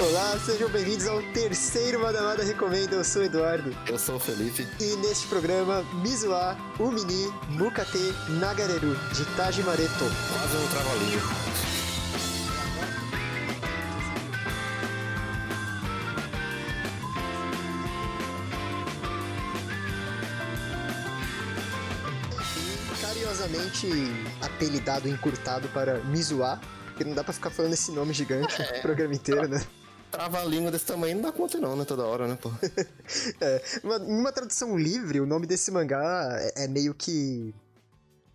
Olá, sejam bem-vindos ao terceiro Madamada Recomenda. Eu sou o Eduardo. Eu sou o Felipe. E neste programa, Mizuá, Umini, Mukate, Nagareru, de Tajimareto. Quase um. E carinhosamente apelidado, encurtado para Mizuá, porque não dá pra ficar falando esse nome gigante o programa inteiro, né? Trava-língua desse tamanho não dá conta não, né? Toda hora, né, pô? É, em uma tradução livre, o nome desse mangá é, é meio que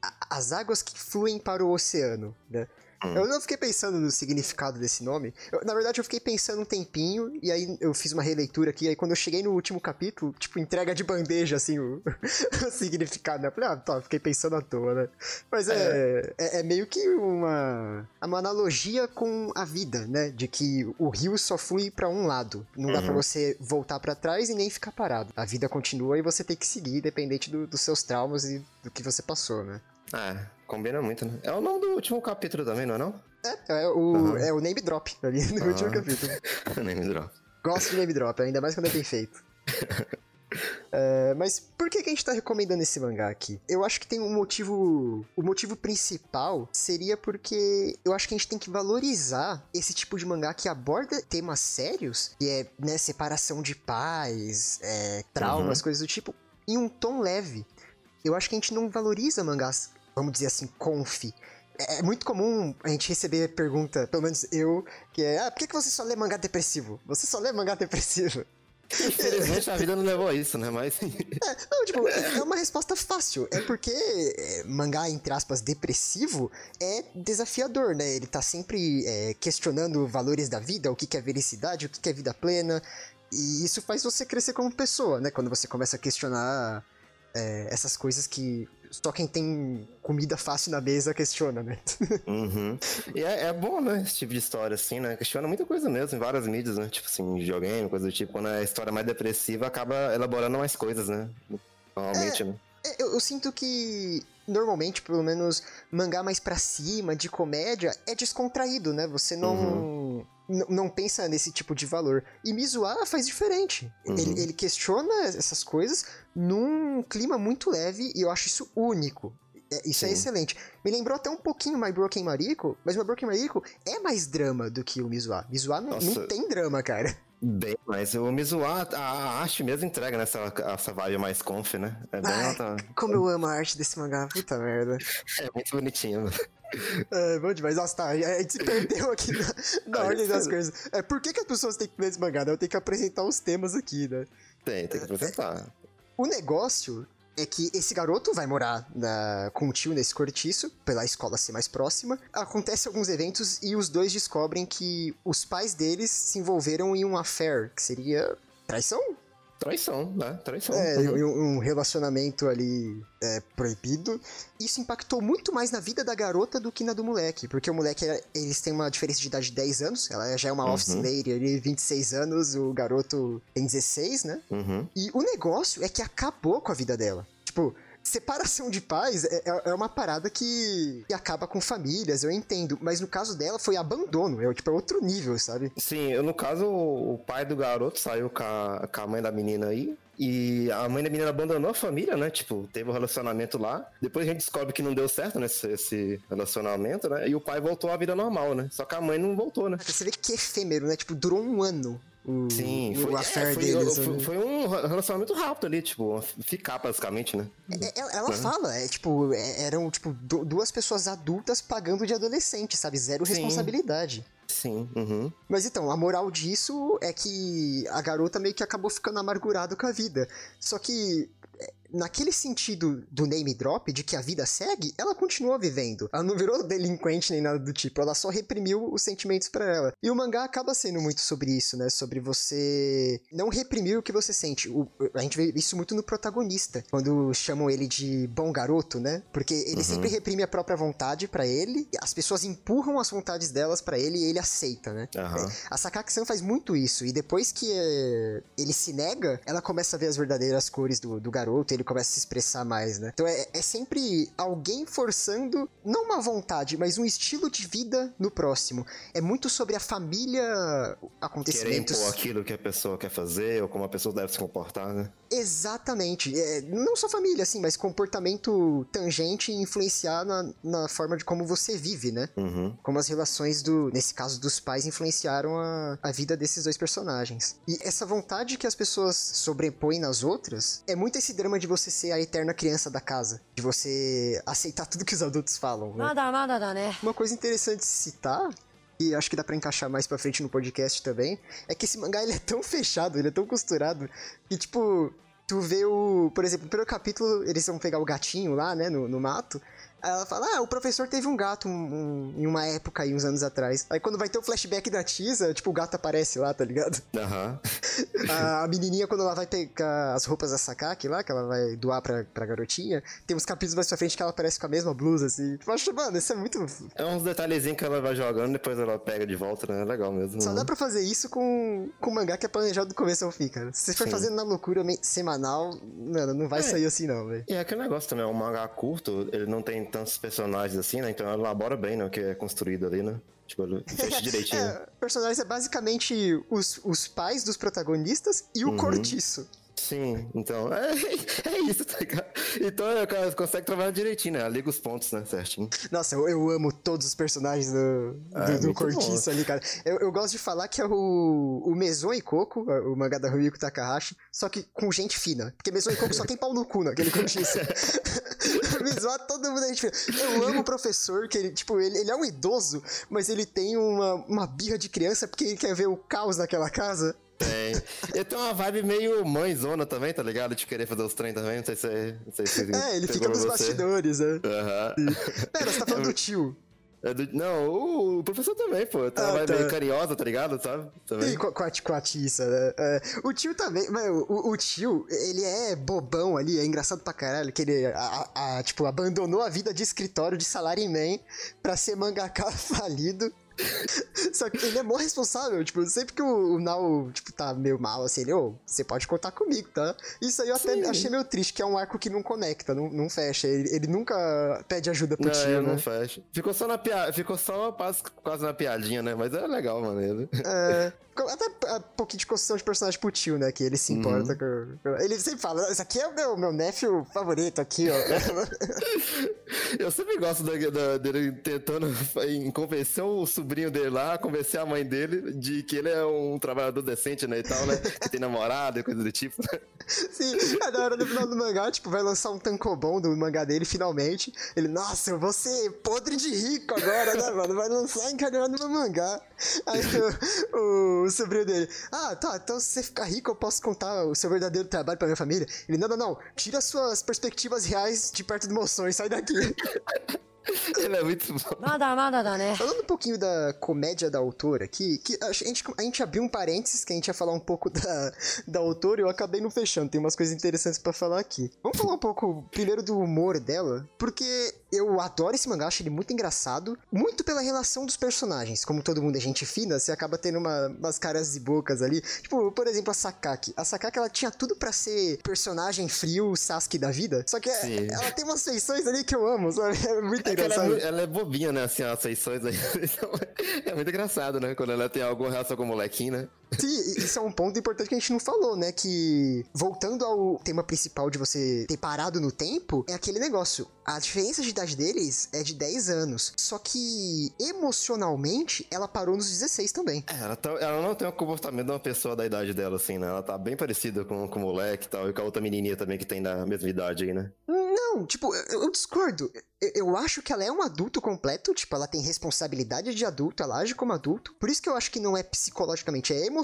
a- as águas que fluem para o oceano, né? Hum. Eu não fiquei pensando no significado desse nome. Eu- na verdade, eu fiquei pensando um tempinho, e aí eu fiz uma releitura aqui, aí quando eu cheguei no último capítulo, tipo, entrega de bandeja, assim, o, o significado, né? Eu falei, ah, tá, fiquei pensando à toa, né? Mas é, é, é meio que uma, uma analogia com a vida, né? De que o rio só flui pra um lado. Não dá Uhum. pra você voltar pra trás e nem ficar parado. A vida continua e você tem que seguir, independente do- dos seus traumas e do que você passou, né? É, combina muito, né? É o nome do último capítulo também, não é não? É, é o, Uhum. é o name drop ali no Ah. último capítulo. Nem me droga. Gosto de name drop, ainda mais quando é bem feito. É, mas por que, que a gente tá recomendando esse mangá aqui? Eu acho que tem um motivo. O motivo principal seria porque eu acho que a gente tem que valorizar esse tipo de mangá que aborda temas sérios, que é, né, separação de pais, é, traumas, coisas do tipo, em um tom leve. Eu acho que a gente não valoriza mangás, vamos dizer assim, conf. É é muito comum a gente receber pergunta, pelo menos eu, que é: ah, por que, que você só lê mangá depressivo? Você só lê mangá depressivo? Infelizmente a vida não levou a isso, né? Mas. Não, tipo, é é uma resposta fácil. É porque é, mangá, entre aspas, depressivo é desafiador, né? Ele tá sempre é, questionando valores da vida, o que que é felicidade, o que que é vida plena. E isso faz você crescer como pessoa, né? Quando você começa a questionar é, essas coisas que só quem tem comida fácil na mesa questiona, né? Uhum. E é, é bom, né? Esse tipo de história, assim, né? Questiona muita coisa mesmo, em várias mídias, né? Tipo assim, videogame, coisa do tipo. Quando a história é mais depressiva, acaba elaborando mais coisas, né? Normalmente, né? É, Eu, eu sinto que, normalmente, pelo menos, mangá mais pra cima, de comédia, é descontraído, né? Você não, n- não pensa nesse tipo de valor. E Mizuá faz diferente. Uhum. Ele, ele questiona essas coisas num clima muito leve e eu acho isso único. É, Isso é Sim. excelente. Me lembrou até um pouquinho My Broken Mariko, mas My Broken Mariko é mais drama do que o Mizuá. Mizuá não, não tem drama, cara. Bem, mas o Mizuá, a a arte mesmo entrega nessa essa vibe mais conf, né? É bem Ai, Como eu amo a arte desse mangá, puta merda. É muito bonitinho, mano. É, bom demais. Nossa, tá. A gente se perdeu aqui na, na ordem das coisas. É, por que, que as pessoas têm que ler esse mangá? né? Eu tenho que apresentar os temas aqui, né? Tem, tem que apresentar. O negócio é que esse garoto vai morar na- com o tio nesse cortiço, pela escola ser mais próxima. Acontece alguns eventos e os dois descobrem que os pais deles se envolveram em um affair, que seria traição? Traição, né? Traição. É, Uhum. e um, um relacionamento ali é, proibido. Isso impactou muito mais na vida da garota do que na do moleque. Porque o moleque, é- eles têm uma diferença de idade de 10 anos. Ela já é uma Uhum. office lady ali, 26 anos. O garoto tem 16, né? Uhum. E o negócio é que acabou com a vida dela. Tipo, separação de pais é, é- é uma parada que, que acaba com famílias, eu entendo. Mas no caso dela foi abandono. É, tipo, é outro nível, sabe? Sim, eu, no caso, o pai do garoto saiu com a, com a mãe da menina aí. E a mãe da menina abandonou a família, né? Tipo, teve um relacionamento lá. Depois a gente descobre que não deu certo nesse esse relacionamento, né? E o pai voltou à vida normal, né? Só que a mãe não voltou, né? Você vê que efêmero, né? Tipo, durou um ano. O, Sim, o foi, affair é, foi, deles. foi, né? foi um relacionamento rápido ali, tipo, ficar basicamente, né? É, Ela, ela Uhum. fala, é tipo, é- eram tipo du- duas pessoas adultas pagando de adolescente, sabe? Zero Sim. responsabilidade. Sim, uhum. Mas então, a moral disso é que a garota meio que acabou ficando amargurada com a vida. Só que é, naquele sentido do name drop, de que a vida segue, ela continua vivendo. Ela não virou delinquente nem nada do tipo, ela só reprimiu os sentimentos pra ela. E o mangá acaba sendo muito sobre isso, né? Sobre você não reprimir o que você sente. O- a gente vê isso muito no protagonista, quando chamam ele de bom garoto, né? Porque ele Uhum. sempre reprime a própria vontade pra ele, as pessoas empurram as vontades delas pra ele e ele aceita, né? Aham. A Sakaki-san faz muito isso, e depois que eh, ele se nega, ela começa a ver as verdadeiras cores do, do garoto, ele ele começa a se expressar mais, né? Então é, é sempre alguém forçando, não uma vontade, mas um estilo de vida no próximo. É muito sobre a família, acontecimentos. Querer impor aquilo que a pessoa quer fazer ou como a pessoa deve se comportar, né? Exatamente. É, não só família, assim, mas comportamento tangente e influenciar na, na forma de como você vive, né? Uhum. Como as relações do, nesse caso, dos pais influenciaram a, a vida desses dois personagens. E essa vontade que as pessoas sobrepõem nas outras é muito esse drama de você ser a eterna criança da casa. De você aceitar tudo que os adultos falam, né? Nada, nada, né? Uma coisa interessante de citar e acho que dá pra encaixar mais pra frente no podcast também, é que esse mangá ele é tão fechado, ele é tão costurado, que tipo, tu vê o. Por exemplo, no primeiro capítulo, eles vão pegar o gatinho lá, né, no, no mato. Aí ela fala, ah, o professor teve um gato um, um, em uma época aí, uns anos atrás. Aí quando vai ter o flashback da Tisa, tipo, o gato aparece lá, tá ligado? Aham. A, a menininha, quando ela vai pegar as roupas da Sakaki lá, que ela vai doar pra, pra garotinha, tem uns capítulos mais pra frente que ela aparece com a mesma blusa, assim. Tipo, acho, mano, isso é muito... É uns detalhezinhos que ela vai jogando, depois ela pega de volta, né? É legal mesmo. Só dá pra fazer isso com, com mangá que é planejado do começo ao fim, cara. Se você for Sim. fazendo na loucura semanal, mano, não vai É. sair assim não, velho. E é aquele negócio também, é um mangá curto, ele não tem tantos personagens assim, né? Então ela elabora bem, né? O que é construído ali, né? Tipo, fecha direitinho. É, personagens é basicamente os, os pais dos protagonistas e o Uhum. cortiço. Sim, então, é, é isso, tá ligado? Então ela consegue trabalhar direitinho, né? Liga os pontos, né? Certinho. Nossa, eu, eu amo todos os personagens do, Ah, do, é do Cortiço ali, cara. Eu, eu gosto de falar que é o, o Meson e Coco, o mangá da Rumiko Takahashi, só que com gente fina. Porque Meson e Coco só tem pau no cu naquele Cortiço. Meson, todo mundo é. Eu amo o professor, que ele, tipo, ele, ele é um idoso, mas ele tem uma, uma birra de criança porque ele quer ver o caos naquela casa. Tem. Ele tem uma vibe meio mãezona também, tá ligado? De querer fazer os trem também. Não sei se. Não sei se É, ele fica nos você. bastidores, né? Aham. Pera, você tá falando do tio. É do- Não, o, professor também, pô. Uma Ah, tá. meio carinhosa, tá ligado? Sabe? Também. E com a Tissa, né? É, o tio também, mano, o, o tio, ele é bobão ali, é engraçado pra caralho, que ele, a, a- tipo, abandonou a vida de escritório de salaryman pra ser mangaka falido. Só que ele é mó responsável, tipo, sempre que o, o Nao, tipo, tá meio mal, assim, ele, ô, você pode contar comigo, tá? Isso aí eu até Sim. achei meio triste, que é um arco que não conecta, não, não fecha, ele, ele nunca pede ajuda pro Não, tio, eu né? não fecha. Ficou só na piada, ficou só quase, quase na piadinha, né? Mas é legal, mano. ele- É, até um pouquinho de construção de personagem pro tio, né? Que ele se importa com, com- Ele sempre fala, esse aqui é o meu, meu nephew favorito aqui, ó. Eu sempre gosto da- da- dele tentando em convencer o sobrinho dele lá, convencer a mãe dele de que ele é um trabalhador decente, né? E tal, né? Que tem namorada e coisa do tipo. Sim, é da hora no final do mangá, tipo, vai lançar um tankobon do mangá dele finalmente. Ele, nossa, eu vou ser podre de rico agora, né, mano? Vai lançar encadeado no meu mangá. Aí o, o, sobrinho dele, ah, tá, então se você ficar rico, eu posso contar o seu verdadeiro trabalho pra minha família. Ele, não, não, não, tira suas perspectivas reais de perto do meu sonho, sai daqui. Ele é muito bom. Nada, nada, né? Falando um pouquinho da comédia da autora aqui, que a gente, a gente abriu um parênteses que a gente ia falar um pouco da, da autora e eu acabei não fechando. Tem umas coisas interessantes pra falar aqui. Vamos falar um pouco primeiro do humor dela, porque eu adoro esse mangá, acho ele muito engraçado, muito pela relação dos personagens. Como todo mundo é gente fina, você acaba tendo uma- umas caras e bocas ali. Tipo, por exemplo, a Sakaki. A Sakaki, ela tinha tudo pra ser personagem frio, Sasuke da vida, só que Sim. ela tem umas feições ali que eu amo, sabe? É muito Ela, é, ela é bobinha, né? Assim, as feições aí. Então, é muito engraçado, né? Quando ela tem alguma relação com o molequinho, né? Sim, isso é um ponto importante que a gente não falou, né? Que, voltando ao tema principal de você ter parado no tempo, é aquele negócio. A diferença de idade deles é de 10 anos. Só que, emocionalmente, ela parou nos 16 também. É, ela, tá- ela não tem o comportamento de uma pessoa da idade dela, assim, né? Ela tá bem parecida com, com o moleque e tal, e com a outra menininha também que tem da mesma idade aí, né? Não, tipo, eu, eu discordo. Eu, eu acho que ela é um adulto completo, tipo, ela tem responsabilidade de adulto, ela age como adulto. Por isso que eu acho que não é psicologicamente, é emocionalmente.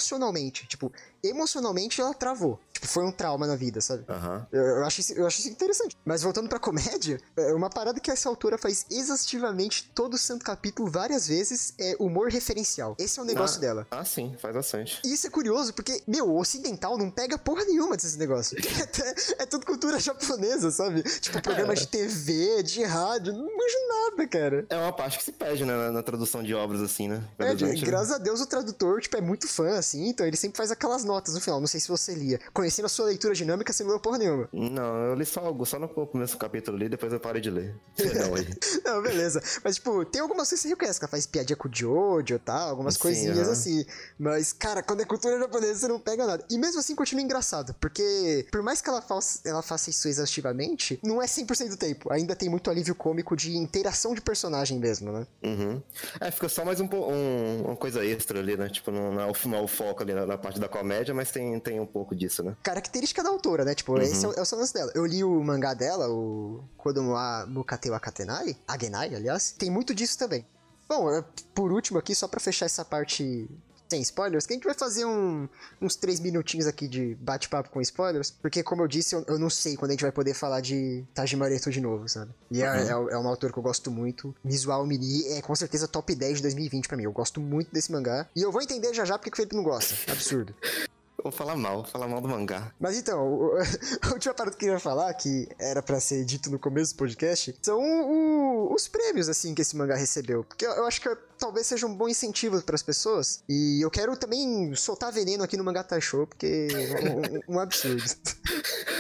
Tipo, emocionalmente ela travou. Tipo, foi um trauma na vida, sabe? Aham. Eu, eu acho isso, eu acho isso interessante. Mas voltando pra comédia, é uma parada que essa autora faz exaustivamente todo o santo capítulo várias vezes é humor referencial. Esse é o negócio Ah. dela. Ah, sim, faz bastante. E isso é curioso, porque, meu, o ocidental não pega porra nenhuma desses negócios. É, é tudo cultura japonesa, sabe? Tipo, programa de TV, de rádio, não manjo nada, cara. É uma parte que se perde, né, na, na tradução de obras, assim, né? É, né? graças a Deus o tradutor, tipo, é muito fã, assim, então ele sempre faz aquelas notas no final. Não sei se você lia. Conhecendo a sua leitura dinâmica, você não leu porra nenhuma. Não, eu li só, algo- só no começo do capítulo ali, depois eu parei de ler. Não, aí. Não, beleza. Mas, tipo, tem algumas coisas que você reconhece, que ela faz piadinha com o Jojo e tal, algumas Sim, coisinhas aham. assim. Mas, cara, quando é cultura japonesa, você não pega nada. E mesmo assim, continua engraçado, porque por mais que ela faça, ela faça isso exaustivamente, não é 100% do tempo. Ainda tem muito alívio cômico de interação de personagem mesmo, né? Uhum. É, fica só mais um, um- uma coisa extra ali, né? Tipo, não, não é o, o foco ali na, na parte da comédia, mas tem, tem um pouco disso, né? Característica da autora, né? Tipo, esse é, o- é o lance dela. Eu li o mangá dela, o Kodomoa Mukate wa Katenai, Agenai, aliás. Tem muito disso também. Bom, por último aqui, só pra fechar essa parte sem spoilers, que a gente vai fazer um- uns três minutinhos aqui de bate-papo com spoilers, porque como eu disse, eu, eu não sei quando a gente vai poder falar de Tajimareto de novo, sabe? E é, é, é uma autora que eu gosto muito. Visual Mini é com certeza top 10 de 2020 pra mim. Eu gosto muito desse mangá. E eu vou entender já já porque que o Felipe não gosta. Absurdo. Vou falar mal, vou falar mal do mangá. Mas então, o- a última parada que eu queria falar, que era pra ser dito no começo do podcast, são o- os prêmios, assim, que esse mangá recebeu. Porque eu, eu acho que talvez seja um bom incentivo pras pessoas. E eu quero também soltar veneno aqui no Mangá Show, porque é um, um absurdo.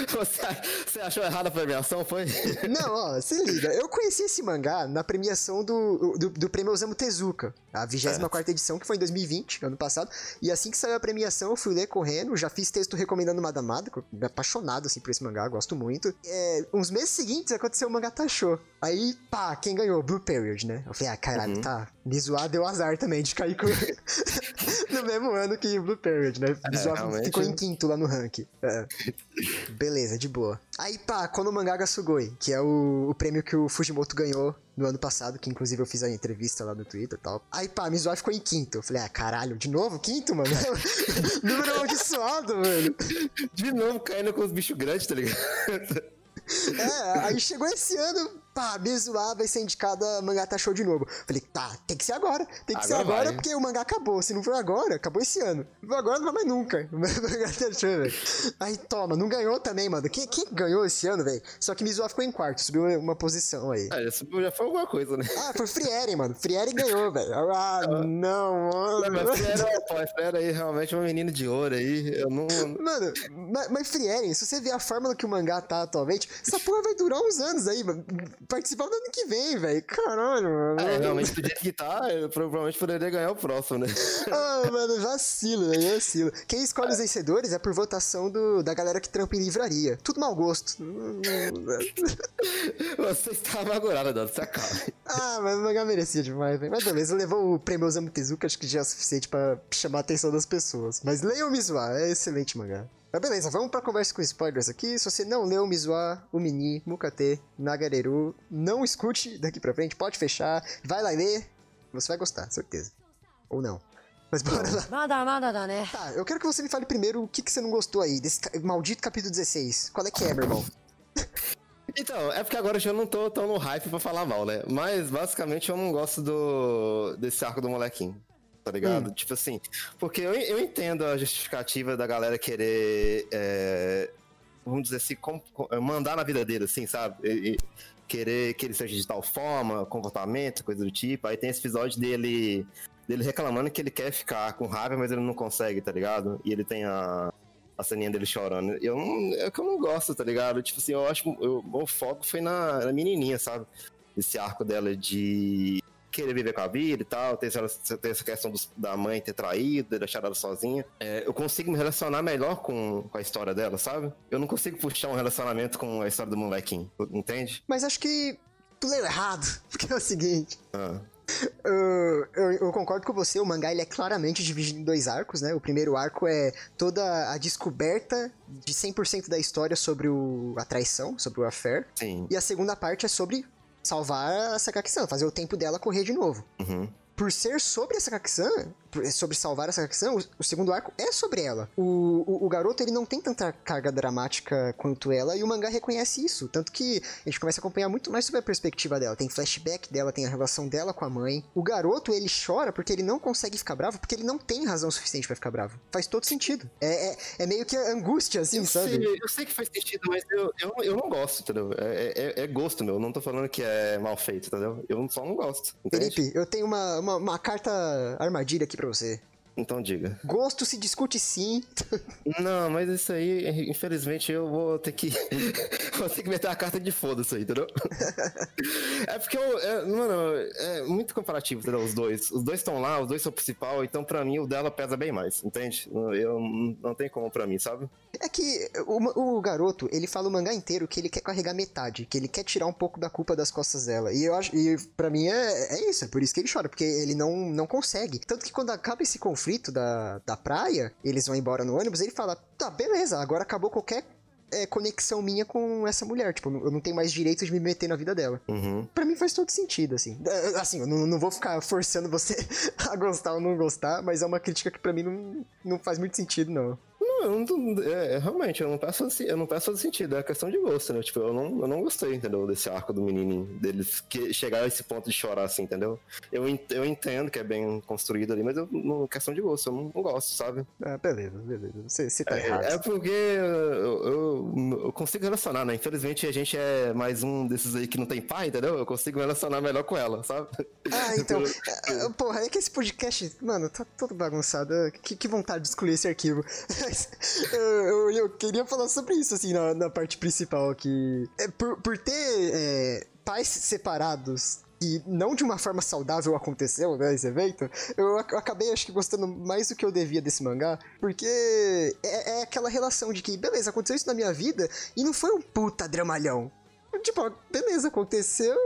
Você, achou errada a premiação, foi? Não, ó, se liga. Eu conheci esse mangá na premiação do, do, do prêmio Osamu Tezuka, a 24 edição, que foi em 2020, ano passado. E assim que saiu a premiação, eu fui ler correndo, já fiz texto recomendando Madamada, que eu me apaixonado assim por esse mangá, gosto muito. É, uns meses seguintes aconteceu o mangá Tachou. Aí, pá, quem ganhou? Blue Period, né? Eu falei, ah, caralho, Uhum. tá. Mizuá deu azar também de cair com... no mesmo ano que Blue Period, né? Mizuá realmente. ficou em quinto lá no ranking. É. Beleza, de boa. Aí, pá, Kono Mangaga Sugoi, que é o, o prêmio que o Fujimoto ganhou no ano passado, que inclusive eu fiz a entrevista lá no Twitter e tal. Aí, pá, Mizuha ficou em quinto. Eu falei, ah, caralho, de novo? Quinto, mano? Número amaldiçoado, mano. De novo caindo com os bichos grandes, tá ligado? É, aí chegou esse ano, pá, Mizuha vai ser indicado a Mangata Show de novo. Falei, tá, tem que ser agora. Tem que ser Agora agora vai. porque o mangá acabou. Se não for agora, acabou esse ano. Agora, não vai mais nunca. Mangata Show, velho. Aí, toma, não ganhou também, mano. Quem, quem ganhou esse ano, velho? Só que Mizuha ficou em quarto, subiu uma posição aí. Ah, isso já foi alguma coisa, né? Ah, foi Frieren, mano. Frieren ganhou, velho. Ah, não, Não, mano. mas Fera, pô, Fera aí realmente é uma menina de ouro aí. Eu não. Mano, mas, mas Frieren, se você ver a fórmula que o mangá tá atualmente, essa porra vai durar uns anos aí, mano. Participar do ano que vem, velho. Caralho, mano. É, realmente, do jeito que tá, eu provavelmente poderia ganhar o próximo, né? Ah, mano, vacilo, velho, vacilo. Quem escolhe os vencedores é por votação do, da galera que trampa em livraria. Tudo mau gosto. Você está amargurado, Dado, se acalma. Ah, mas o mangá merecia demais, velho. Mas beleza, levou o prêmio Osamu Tezuka, acho que já é o suficiente pra chamar a atenção das pessoas. Mas leiam o Mizuha, é excelente mangá. Mas beleza, vamos pra conversa com spoilers aqui. Se você não leu Mizuá, Umini, Mukate, Nagareru, não escute daqui pra frente, pode fechar, vai lá ler, você vai gostar, certeza. Ou não. Mas bora lá. Nada, nada, né? Tá, eu quero que você me fale primeiro o que, que você não gostou aí desse maldito capítulo 16. Qual é que é, meu irmão? Então, é porque agora eu já não tô tão no hype pra falar mal, né? Mas basicamente eu não gosto do desse arco do molequinho. Tá ligado? Tipo assim, porque eu, eu entendo a justificativa da galera querer, é, vamos dizer assim, com- mandar na vida dele, assim, sabe? E- e querer que ele seja de tal forma, comportamento, coisa do tipo. Aí tem esse episódio dele, dele reclamando que ele quer ficar com raiva, mas ele não consegue, tá ligado? E ele tem a, a ceninha dele chorando. Eu não, é que eu não gosto, tá ligado? Tipo assim, eu acho que eu- o foco foi na, na menininha, sabe? Esse arco dela de querer viver com a vida e tal, ter essa, ter essa questão dos- da mãe ter traído, ter deixado ela sozinha. É, eu consigo me relacionar melhor com, com a história dela, sabe? Eu não consigo puxar um relacionamento com a história do molequinho, entende? Mas acho que tu leu errado, porque é o seguinte. Ah, Eu, eu- eu concordo com você, o mangá ele é claramente dividido em dois arcos, né? O primeiro arco é toda a descoberta de 100% da história sobre o, a traição, sobre o affair. sim. E a segunda parte é sobre salvar a Sakaki-san, fazer o tempo dela correr de novo. Uhum. Por ser sobre a Sakaki-san, sobre salvar essa questão, o, segundo arco é sobre ela. O, o, o, garoto, ele não tem tanta carga dramática quanto ela, e o mangá reconhece isso. Tanto que a gente começa a acompanhar muito mais sobre a perspectiva dela. Tem flashback dela, tem a relação dela com a mãe. O garoto, ele chora porque ele não consegue ficar bravo, porque ele não tem razão suficiente para ficar bravo. Faz todo sentido. É, é, é meio que angústia, assim, eu sabe? Sei, eu sei que faz sentido, mas eu, eu, eu não gosto, entendeu? É, é, é gosto, meu. Eu não tô falando que é mal feito, entendeu? Eu só não gosto. Entende? Felipe, eu tenho uma, uma, uma carta armadilha aqui pra você. Então diga. Gosto se discute sim. Não, mas isso aí, infelizmente, eu vou ter que. vou ter que meter a carta de foda-se aí, entendeu? é porque eu. É, mano, é muito comparativo, entendeu? Os dois. Os dois estão lá, os dois são o principal, então pra mim o dela pesa bem mais, entende? Eu não tem como pra mim, sabe? É que o, o garoto, ele fala o mangá inteiro que ele quer carregar metade, que ele quer tirar um pouco da culpa das costas dela. E eu acho. E pra mim é, é isso, é por isso que ele chora, porque ele não, não consegue. Tanto que quando acaba esse conflito, conflito da, da praia, eles vão embora no ônibus, ele fala: tá, beleza, agora acabou qualquer é, conexão minha com essa mulher. Tipo, eu não tenho mais direito de me meter na vida dela. Uhum. Pra mim faz todo sentido, assim. É, assim, eu não, não vou ficar forçando você a gostar ou não gostar, mas é uma crítica que pra mim não, não faz muito sentido, não. Não, eu não, é, é, realmente, eu não peço, eu não peço sentido, é questão de gosto, né? Tipo, eu não, eu não gostei, entendeu? Desse arco do menininho, deles que chegar a esse ponto de chorar, assim, entendeu? Eu, eu entendo que é bem construído ali, mas eu, não, questão de gosto, eu não, não gosto, sabe? Ah, beleza, beleza. Você, você tá é, errado. É porque eu, eu, eu, consigo relacionar, né? Infelizmente a gente é mais um desses aí que não tem pai, entendeu? Eu consigo relacionar melhor com ela, sabe? Ah, então. É, é, porra, é que esse podcast, mano, tá todo bagunçado. Que, que vontade de excluir esse arquivo. eu, eu, eu, queria falar sobre isso, assim, na, na parte principal, que é, por, por ter é, pais separados e não de uma forma saudável aconteceu, né, esse evento, eu acabei, acho que, gostando mais do que eu devia desse mangá, porque é, é, aquela relação de que, beleza, aconteceu isso na minha vida e não foi um puta dramalhão. Tipo, beleza, aconteceu,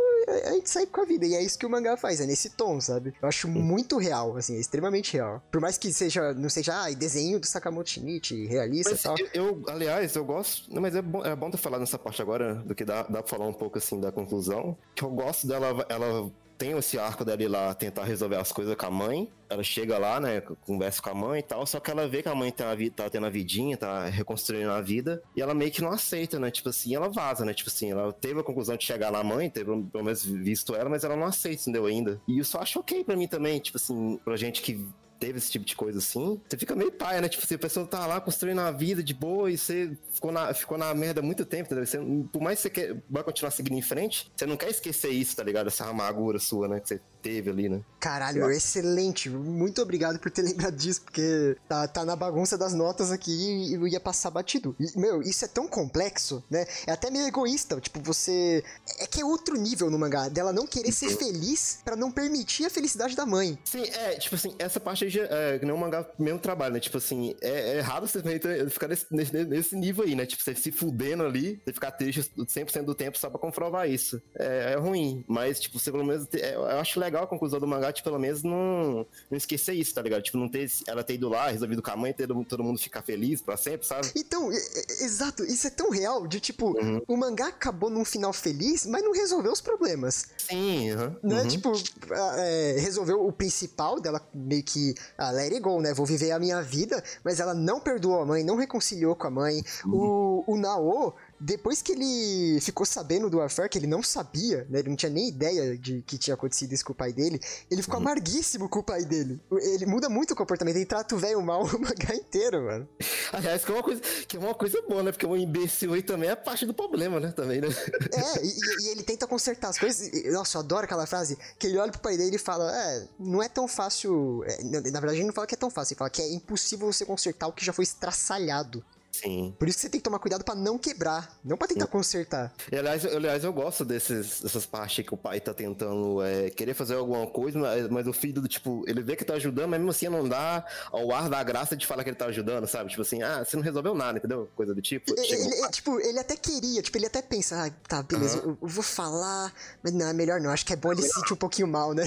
a gente sai com a vida. E é isso que o mangá faz, é nesse tom, sabe? Eu acho muito real, assim, é extremamente real. Por mais que seja, não seja, ah, desenho do Sakamoto Shinichi, realista e tal. Eu, eu, aliás, eu gosto, não, mas é bom, é bom ter falado nessa parte agora, do que dá, dá pra falar um pouco, assim, da conclusão, que eu gosto dela, ela tem esse arco dela ir lá tentar resolver as coisas com a mãe. Ela chega lá, né? Conversa com a mãe e tal. Só que ela vê que a mãe tá, tá tendo a vidinha, tá reconstruindo a vida. E ela meio que não aceita, né? Tipo assim, ela vaza, né? Tipo assim, ela teve a conclusão de chegar na mãe, teve pelo menos visto ela, mas ela não aceita, entendeu? Ainda. E isso eu acho ok pra mim também. Tipo assim, pra gente que teve esse tipo de coisa assim, você fica meio paia, né? Tipo, assim, a pessoa tá lá construindo a vida de boa e você ficou na, ficou na merda muito tempo, entendeu? Você, por mais que você quer, vai continuar seguindo em frente, você não quer esquecer isso, tá ligado? Essa amargura sua, né? Que você teve ali, né? Caralho, excelente. Muito obrigado por ter lembrado disso, porque tá, tá na bagunça das notas aqui e eu ia passar batido. E, meu, isso é tão complexo, né? É até meio egoísta. Tipo, você. É que é outro nível no mangá, dela não querer ser uhum. feliz para não permitir a felicidade da mãe. Sim, é, tipo assim, essa parte já, é que nem um mangá mesmo trabalho, né? Tipo assim, é, é errado você ficar nesse, nesse, nesse, nível aí, né? Tipo, você se fudendo ali, você ficar triste 100% do tempo só pra comprovar isso. É, é ruim, mas, tipo, você pelo menos. É, eu acho legal a conclusão do mangá, tipo, pelo menos não, não esquecer isso, tá ligado? Tipo, não ter ela ter ido lá, resolvido com a mãe, ter todo mundo ficar feliz pra sempre, sabe? Então, é, é, exato, isso é tão real, de tipo, uhum. o mangá acabou num final feliz, mas não resolveu os problemas. Sim, uhum. Né? Uhum. Tipo, é, resolveu o principal dela meio que, ah, let it go, né? Vou viver a minha vida, mas ela não perdoou a mãe, não reconciliou com a mãe. Uhum. O, o Nao depois que ele ficou sabendo do affair, que ele não sabia, né? Ele não tinha nem ideia de que tinha acontecido isso com o pai dele, ele ficou uhum. amarguíssimo com o pai dele. Ele muda muito o comportamento, ele trata o velho mal o mangá inteiro, mano. Aliás, que é uma coisa, que é uma coisa boa, né? Porque um imbecil aí também é parte do problema, né? Também, né? É, e, e ele tenta consertar as coisas. Nossa, eu adoro aquela frase que ele olha pro pai dele e fala: É, não é tão fácil. É, na verdade, ele não fala que é tão fácil, ele fala que é impossível você consertar o que já foi estraçalhado. Sim. Por isso que você tem que tomar cuidado para não quebrar, não para tentar Sim. consertar. E, aliás, eu, aliás, eu gosto desses, dessas partes que o pai tá tentando é, querer fazer alguma coisa, mas, mas, o filho, tipo, ele vê que tá ajudando, mas mesmo assim não dá ao ar da graça de falar que ele tá ajudando, sabe? Tipo assim, ah, você não resolveu nada, entendeu? Coisa do tipo. Ele, ele, tipo, ele até queria, tipo, ele até pensa, ah, tá, beleza, uhum. eu, eu, vou falar, mas não, é melhor não, acho que é bom ele se sentir um pouquinho mal, né?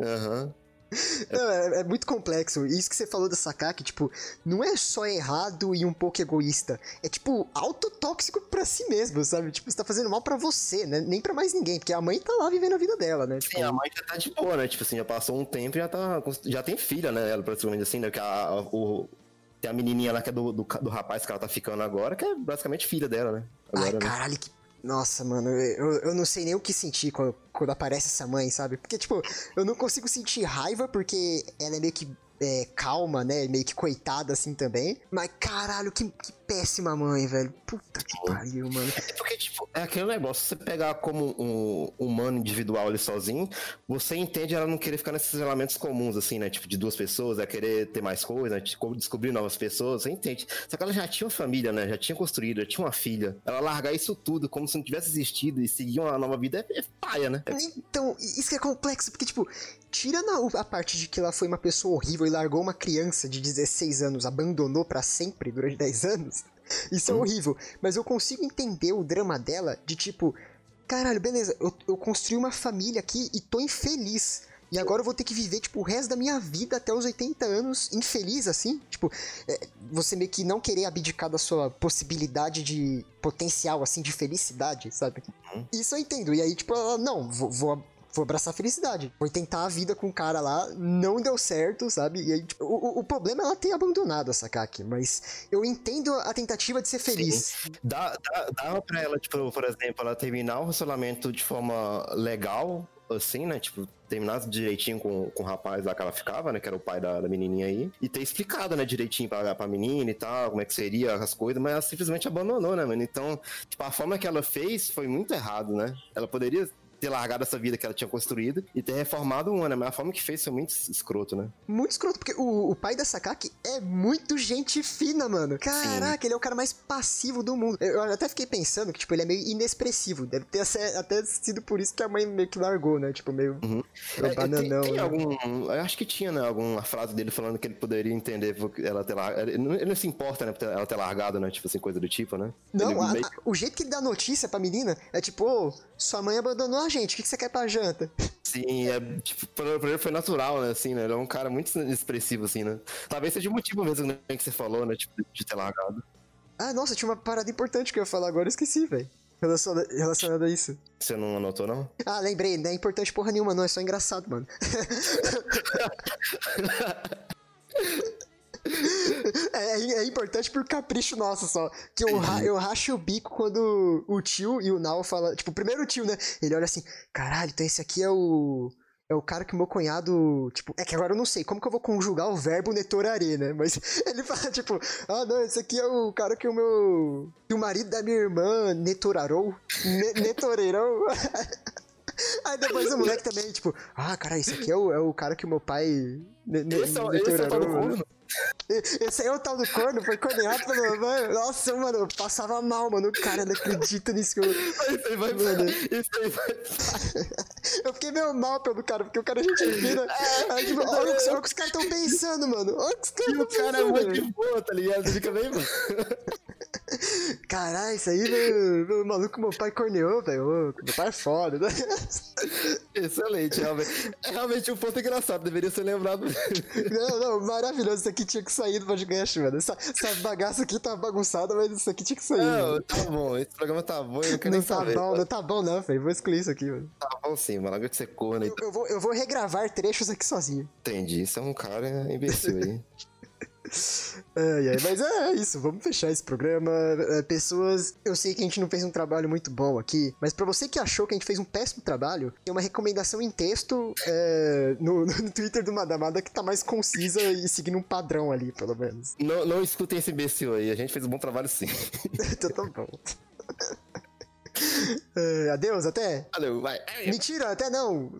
Aham. Uhum. Não, é, é muito complexo. Isso que você falou da Sakaki, tipo, não é só errado e um pouco egoísta. É, tipo, autotóxico pra si mesmo, sabe? Tipo, você tá fazendo mal pra você, né? Nem pra mais ninguém, porque a mãe tá lá vivendo a vida dela, né? Tipo, Sim, a mãe já tá de boa, né? Tipo assim, já passou um tempo e já tá. Já tem filha, né? Ela praticamente assim, né? Que a, a- o, tem a menininha lá que é do, do, do rapaz que ela tá ficando agora, que é basicamente filha dela, né? Ai, Agora, né? caralho, que. Nossa, mano, eu, eu não sei nem o que sentir quando, quando aparece essa mãe, sabe? Porque, tipo, eu não consigo sentir raiva porque ela é meio que é, calma, né? Meio que coitada assim também. Mas, caralho, que, que péssima mãe, velho. Puta que pariu, mano. É porque, tipo, é aquele negócio, se você pegar como um humano individual ali sozinho, você entende ela não querer ficar nesses elementos comuns, assim, né? Tipo, de duas pessoas, é querer ter mais coisa, né? descobrir novas pessoas, você entende. Só que ela já tinha uma família, né? Já tinha construído, já tinha uma filha. Ela largar isso tudo como se não tivesse existido e seguir uma nova vida é, é paia, né? Então, isso que é complexo, porque, tipo, tira na- a parte de que ela foi uma pessoa horrível e largou uma criança de 16 anos, abandonou pra sempre durante 10 anos. Isso é horrível. Mas eu consigo entender o drama dela de tipo, caralho, beleza, eu, eu construí uma família aqui e tô infeliz. E agora eu vou ter que viver, tipo, o resto da minha vida até os 80 anos infeliz, assim. Tipo, é, você meio que não querer abdicar da sua possibilidade de potencial, assim, de felicidade, sabe? Isso eu entendo. E aí, tipo, ela, não, vou, vou, vou abraçar a felicidade. Vou tentar a vida com o cara lá, não deu certo, sabe? E aí, tipo, o, o- problema é ela ter abandonado a Sakaki, mas eu entendo a tentativa de ser feliz. Dá, dá, dava pra ela, tipo, por exemplo, ela terminar o relacionamento de forma legal, assim, né? Tipo, terminar direitinho com, com o rapaz lá que ela ficava, né? Que era o pai da, da menininha aí. E ter explicado, né, direitinho pra, pra menina e tal, como é que seria as coisas, mas ela simplesmente abandonou, né, mano? Então, tipo, a forma que ela fez foi muito errado, né? Ela poderia ter largado essa vida que ela tinha construído e ter reformado uma, né? Mas a forma que fez foi muito escroto, né? Muito escroto, porque o, o pai da Sakaki é muito gente fina, mano. Caraca, ele é o cara mais passivo do mundo. Eu, eu até fiquei pensando que, tipo, ele é meio inexpressivo. Deve ter até, sido por isso que a mãe meio que largou, né? Tipo, meio, meio É, bananão. tem, tem né? algum. Eu acho que tinha, né? Alguma frase dele falando que ele poderia entender ela ter largado. Ele não, ele não se importa, né? ela ter largado, né? Tipo assim, coisa do tipo, né? Não, a- meio- a- o jeito que ele dá notícia pra menina é tipo, ô, sua mãe abandonou a gente, o que, você quer pra janta? Sim, é, tipo, pra, pra ele foi natural, né? Assim, né? Ele é um cara muito expressivo, assim, né? Talvez seja o motivo mesmo né, que você falou, né? Tipo, de ter largado. Ah, nossa, tinha uma parada importante que eu ia falar agora, eu esqueci, velho. Relacionada a isso. Você não anotou, não? Ah, lembrei, não é importante porra nenhuma, não, é só engraçado, mano. É, é importante por capricho nosso só. Que eu, eu racho o bico quando o tio e o Nao falam. Tipo, primeiro o tio, né? Ele olha assim: caralho, então esse aqui é o. É o cara que o meu cunhado. Tipo, é que agora eu não sei como que eu vou conjugar o verbo netorare, né? Mas ele fala, tipo, ah, não, esse aqui é o cara que o meu. Que o marido da minha irmã netorarou. Ne netorerou. Aí depois o moleque também, tipo, ah, cara, esse aqui é o, é o cara que o meu pai. Ne, ne, Esse é, esse é o corno. Esse aí é o tal do corno, foi corneado pelo. Mano, nossa, mano, eu passava mal, mano. O cara não acredita nisso que eu. Isso aí vai. Mano. Isso aí vai. Eu fiquei meio mal pelo cara, porque o cara é gente fina. Aí, tipo, olha o que, olha o que os caras estão pensando, mano. Olha o que os caras E o cara é pensando. muito de boa, tá ligado? Fica bem. Caralho, isso aí, meu, meu maluco, meu pai corneou, velho. Meu pai é foda, né? Excelente, realmente. É realmente um ponto engraçado, deveria ser lembrado. Não, não, maravilhoso. Isso aqui tinha que sair do podcast, mano. Essa, essa bagaça aqui tá bagunçada, mas isso aqui tinha que sair. Não, mano. tá bom, esse programa tá bom, eu não quero Não nem tá saber. bom, não tá bom, não, velho. Vou excluir isso aqui, mano. Tá bom sim, mano, larga de ser corno eu vou, eu vou regravar trechos aqui sozinho. Entendi, isso é um cara imbecil aí. Ai, ai, mas é isso, vamos fechar esse programa. É, pessoas, eu sei que a gente não fez um trabalho muito bom aqui, mas pra você que achou que a gente fez um péssimo trabalho, tem uma recomendação em texto é, no, no Twitter do Madamada que tá mais concisa e seguindo um padrão ali, pelo menos. não, não escutem esse imbecil aí, a gente fez um bom trabalho sim. então tá bom. É, adeus, até. Valeu, vai. Mentira, até não.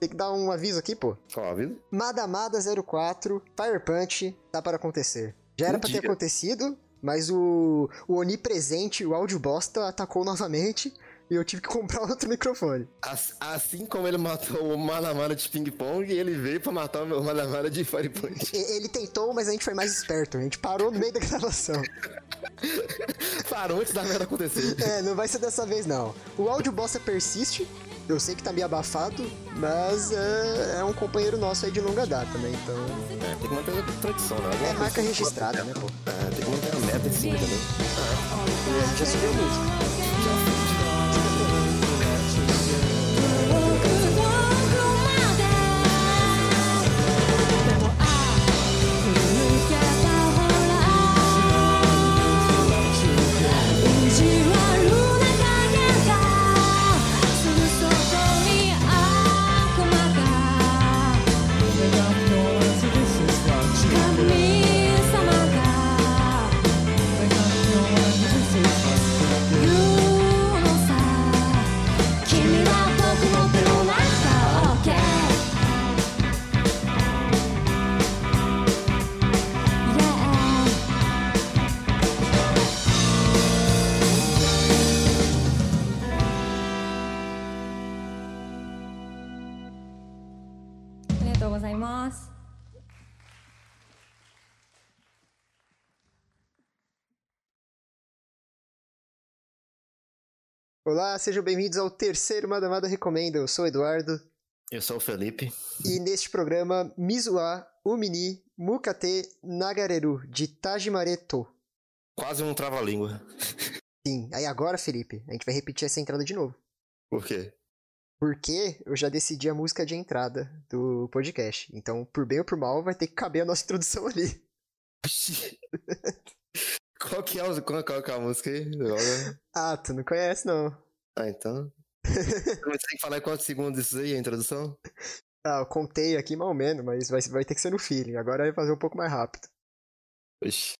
Tem que dar um aviso aqui, pô. Qual a vida? Madamada 04, Fire Punch, tá para acontecer. Já era pra ter acontecido, mas o, o onipresente, o áudio bosta, atacou novamente e eu tive que comprar outro microfone. As- Assim como ele matou o Manamara de ping-pong, ele veio pra matar o meu Manamara de Fire Punch. Ele tentou, mas a gente foi mais esperto. A gente parou no meio da gravação. Parou antes da merda acontecer. É, não vai ser dessa vez não. O áudio bosta persiste. Eu sei que tá meio abafado, mas é, é um companheiro nosso aí de longa data, né? Então. É, tem que manter a tradição, né? É marca registrada, né, pô? É, tem que manter a meta em cima também. E a gente já subiu a música. 君 Olá, sejam bem-vindos ao terceiro Madamada Recomenda. Eu sou o Eduardo. Eu sou o Felipe. E neste programa, Mizuá, Umini, Mukate, Nagareru, de Tajimareto. Quase um trava-língua. Sim, aí agora, Felipe, a gente vai repetir essa entrada de novo. Por quê? Porque eu já decidi a música de entrada do podcast. Então, por bem ou por mal, vai ter que caber a nossa introdução ali. qual que é, o- qual, qual que é a música aí? Olha. Ah, tu não conhece, não. Ah, então. Você tem que falar em quantos segundos isso aí, a introdução? Ah, eu contei aqui mal ou menos, mas vai, vai ter que ser no feeling. Agora vai fazer um pouco mais rápido. Oxi.